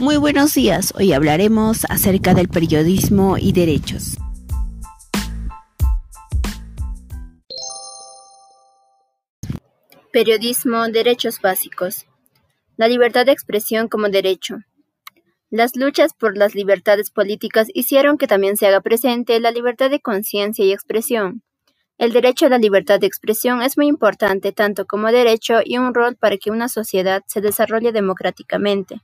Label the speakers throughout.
Speaker 1: Muy buenos días, hoy hablaremos acerca del periodismo y derechos.
Speaker 2: Periodismo, derechos básicos. La libertad de expresión como derecho. Las luchas por las libertades políticas hicieron que también se haga presente la libertad de conciencia y expresión. El derecho a la libertad de expresión es muy importante tanto como derecho y un rol para que una sociedad se desarrolle democráticamente.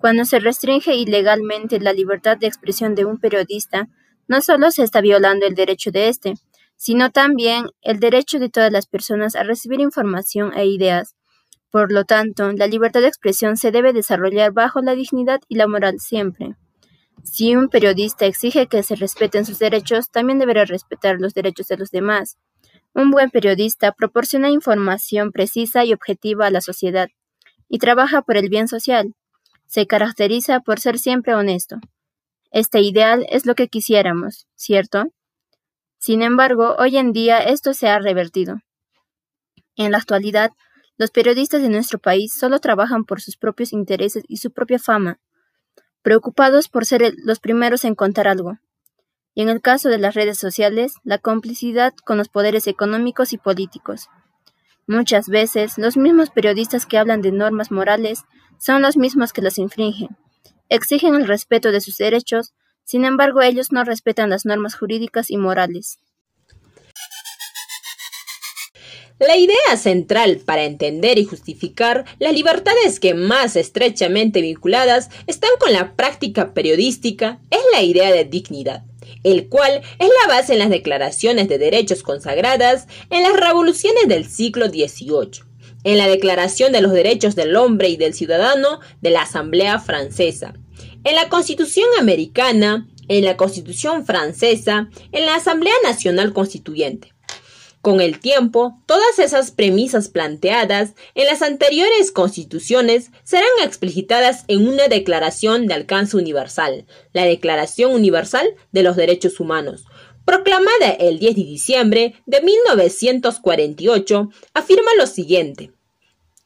Speaker 2: Cuando se restringe ilegalmente la libertad de expresión de un periodista, no solo se está violando el derecho de éste, sino también el derecho de todas las personas a recibir información e ideas. Por lo tanto, la libertad de expresión se debe desarrollar bajo la dignidad y la moral siempre. Si un periodista exige que se respeten sus derechos, también deberá respetar los derechos de los demás. Un buen periodista proporciona información precisa y objetiva a la sociedad y trabaja por el bien social. Se caracteriza por ser siempre honesto. Este ideal es lo que quisiéramos, ¿cierto? Sin embargo, hoy en día esto se ha revertido. En la actualidad, los periodistas de nuestro país solo trabajan por sus propios intereses y su propia fama preocupados por ser los primeros en contar algo. Y en el caso de las redes sociales, la complicidad con los poderes económicos y políticos. Muchas veces, los mismos periodistas que hablan de normas morales son los mismos que las infringen. Exigen el respeto de sus derechos, sin embargo ellos no respetan las normas jurídicas y morales.
Speaker 3: La idea central para entender y justificar las libertades que más estrechamente vinculadas están con la práctica periodística es la idea de dignidad, el cual es la base en las declaraciones de derechos consagradas en las revoluciones del siglo XVIII, en la Declaración de los Derechos del Hombre y del Ciudadano de la Asamblea Francesa, en la Constitución Americana, en la Constitución Francesa, en la Asamblea Nacional Constituyente. Con el tiempo, todas esas premisas planteadas en las anteriores constituciones serán explicitadas en una declaración de alcance universal, la Declaración Universal de los Derechos Humanos, proclamada el 10 de diciembre de 1948, afirma lo siguiente.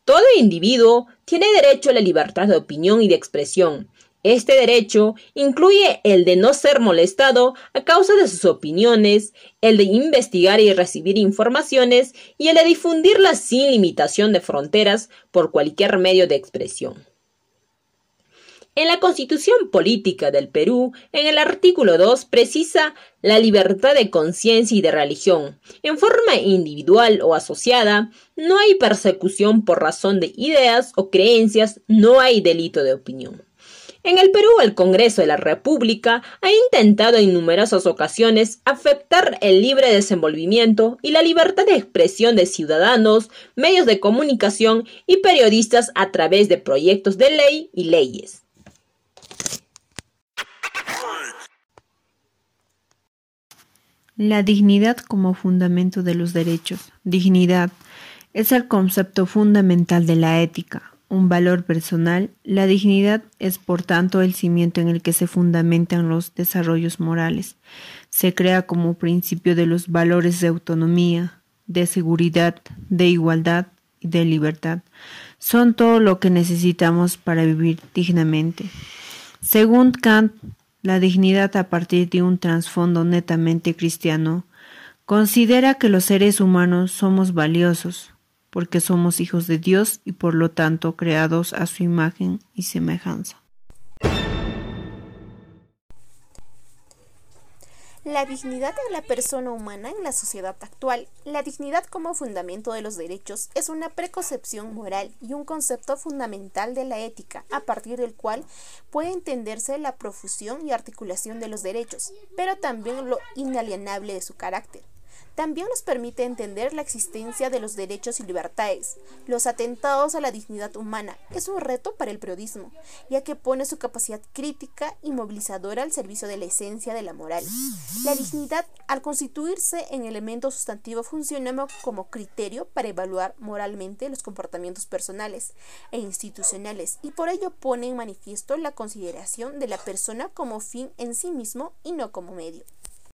Speaker 3: Todo individuo tiene derecho a la libertad de opinión y de expresión, este derecho incluye el de no ser molestado a causa de sus opiniones, el de investigar y recibir informaciones y el de difundirlas sin limitación de fronteras por cualquier medio de expresión. En la Constitución Política del Perú, en el artículo 2, precisa la libertad de conciencia y de religión. En forma individual o asociada, no hay persecución por razón de ideas o creencias, no hay delito de opinión. En el Perú, el Congreso de la República ha intentado en numerosas ocasiones afectar el libre desenvolvimiento y la libertad de expresión de ciudadanos, medios de comunicación y periodistas a través de proyectos de ley y leyes.
Speaker 1: La dignidad como fundamento de los derechos. Dignidad es el concepto fundamental de la ética un valor personal, la dignidad es por tanto el cimiento en el que se fundamentan los desarrollos morales. Se crea como principio de los valores de autonomía, de seguridad, de igualdad y de libertad. Son todo lo que necesitamos para vivir dignamente. Según Kant, la dignidad a partir de un trasfondo netamente cristiano considera que los seres humanos somos valiosos, porque somos hijos de Dios y por lo tanto creados a su imagen y semejanza.
Speaker 4: La dignidad de la persona humana en la sociedad actual. La dignidad como fundamento de los derechos es una preconcepción moral y un concepto fundamental de la ética, a partir del cual puede entenderse la profusión y articulación de los derechos, pero también lo inalienable de su carácter. También nos permite entender la existencia de los derechos y libertades. Los atentados a la dignidad humana es un reto para el periodismo, ya que pone su capacidad crítica y movilizadora al servicio de la esencia de la moral. La dignidad, al constituirse en elemento sustantivo, funciona como criterio para evaluar moralmente los comportamientos personales e institucionales y por ello pone en manifiesto la consideración de la persona como fin en sí mismo y no como medio.